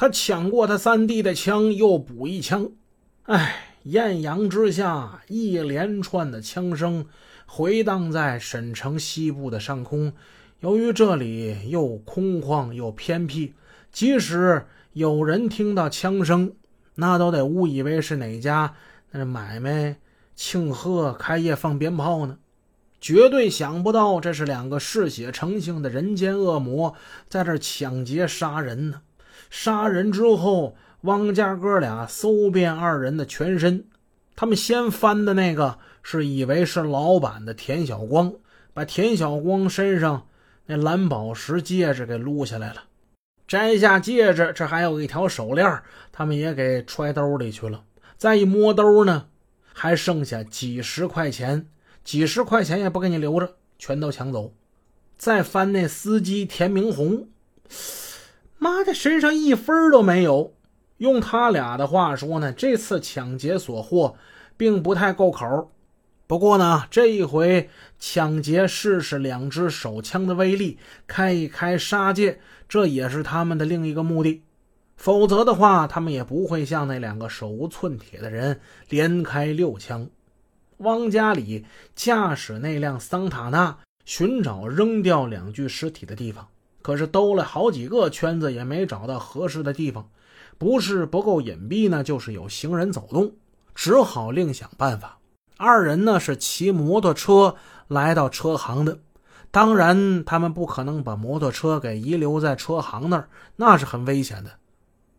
他抢过他三弟的枪，又补一枪。哎，艳阳之下，一连串的枪声回荡在沈城西部的上空。由于这里又空旷又偏僻，即使有人听到枪声，那都得误以为是哪家那买卖庆贺开业放鞭炮呢。绝对想不到，这是两个嗜血成性的人间恶魔在这抢劫杀人呢。杀人之后，汪家哥俩搜遍二人的全身，他们先翻的那个是以为是老板的田小光，把田小光身上。那蓝宝石戒指给撸下来了，摘下戒指，这还有一条手链，他们也给揣兜里去了。再一摸兜呢，还剩下几十块钱，几十块钱也不给你留着，全都抢走。再翻那司机田明红，妈的，身上一分都没有。用他俩的话说呢，这次抢劫所获并不太够口。不过呢，这一回抢劫试试两支手枪的威力，开一开杀戒，这也是他们的另一个目的。否则的话，他们也不会像那两个手无寸铁的人连开六枪。汪家里驾驶那辆桑塔纳寻找扔掉两具尸体的地方，可是兜了好几个圈子也没找到合适的地方，不是不够隐蔽呢，就是有行人走动，只好另想办法。二人呢是骑摩托车来到车行的，当然他们不可能把摩托车给遗留在车行那儿，那是很危险的。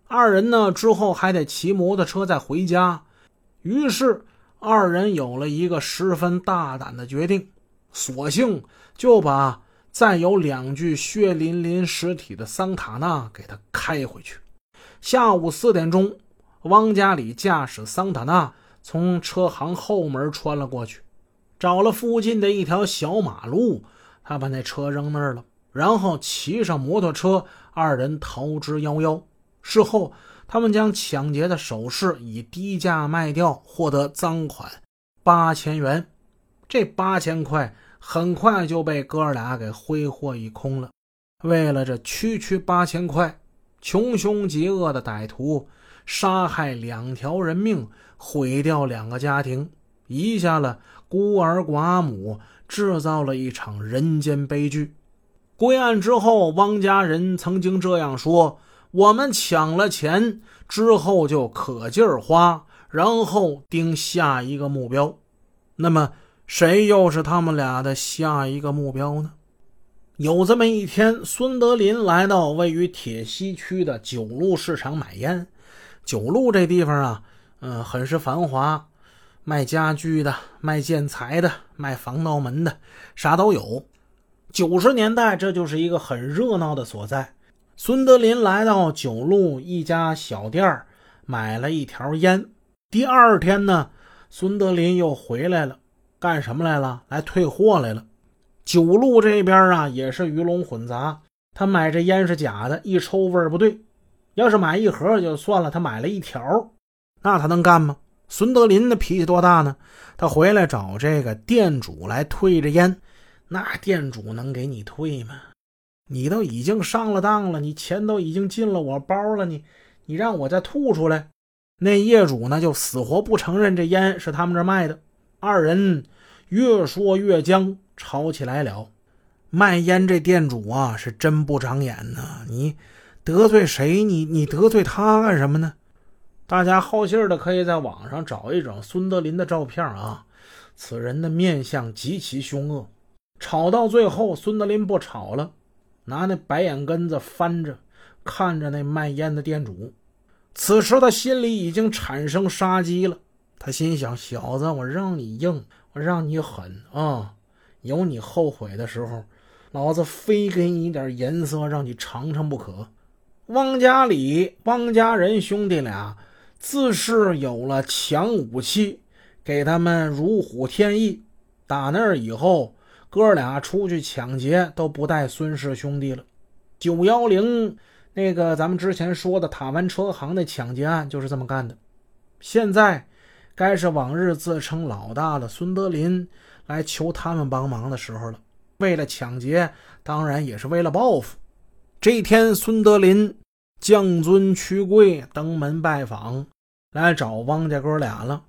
二人呢之后还得骑摩托车再回家，于是二人有了一个十分大胆的决定，索性就把再有两具血淋淋尸体的桑塔纳给他开回去。下午四点钟，汪家里驾驶桑塔纳。从车行后门穿了过去，找了附近的一条小马路，他把那车扔那儿了，然后骑上摩托车，二人逃之夭夭。事后，他们将抢劫的首饰以低价卖掉，获得赃款八千元。这八千块很快就被哥俩给挥霍一空了。为了这区区八千块，穷凶极恶的歹徒杀害两条人命。毁掉两个家庭，遗下了孤儿寡母，制造了一场人间悲剧。归案之后，汪家人曾经这样说：“我们抢了钱之后就可劲儿花，然后盯下一个目标。那么，谁又是他们俩的下一个目标呢？”有这么一天，孙德林来到位于铁西区的九路市场买烟。九路这地方啊。嗯，很是繁华，卖家具的，卖建材的，卖防盗门的，啥都有。九十年代，这就是一个很热闹的所在。孙德林来到九路一家小店买了一条烟。第二天呢，孙德林又回来了，干什么来了？来退货来了。九路这边啊，也是鱼龙混杂。他买这烟是假的，一抽味儿不对。要是买一盒就算了，他买了一条。那他能干吗？孙德林的脾气多大呢？他回来找这个店主来退这烟，那店主能给你退吗？你都已经上了当了，你钱都已经进了我包了，你你让我再吐出来？那业主呢就死活不承认这烟是他们这卖的。二人越说越僵，吵起来了。卖烟这店主啊是真不长眼呐！你得罪谁？你你得罪他干什么呢？大家好信的可以在网上找一找孙德林的照片啊，此人的面相极其凶恶。吵到最后，孙德林不吵了，拿那白眼根子翻着看着那卖烟的店主。此时他心里已经产生杀机了，心想：小子，我让你硬，我让你狠啊！有你后悔的时候，老子非给你点颜色，让你尝尝不可。汪家里，汪家人兄弟俩。自是有了强武器，给他们如虎添翼。打那儿以后，哥俩出去抢劫都不带孙氏兄弟了。九幺零那个咱们之前说的塔湾车行的抢劫案就是这么干的。现在该是往日自称老大的孙德林来求他们帮忙的时候了。为了抢劫，当然也是为了报复。这一天，孙德林。将尊屈贵登门拜访，来找汪家哥俩了。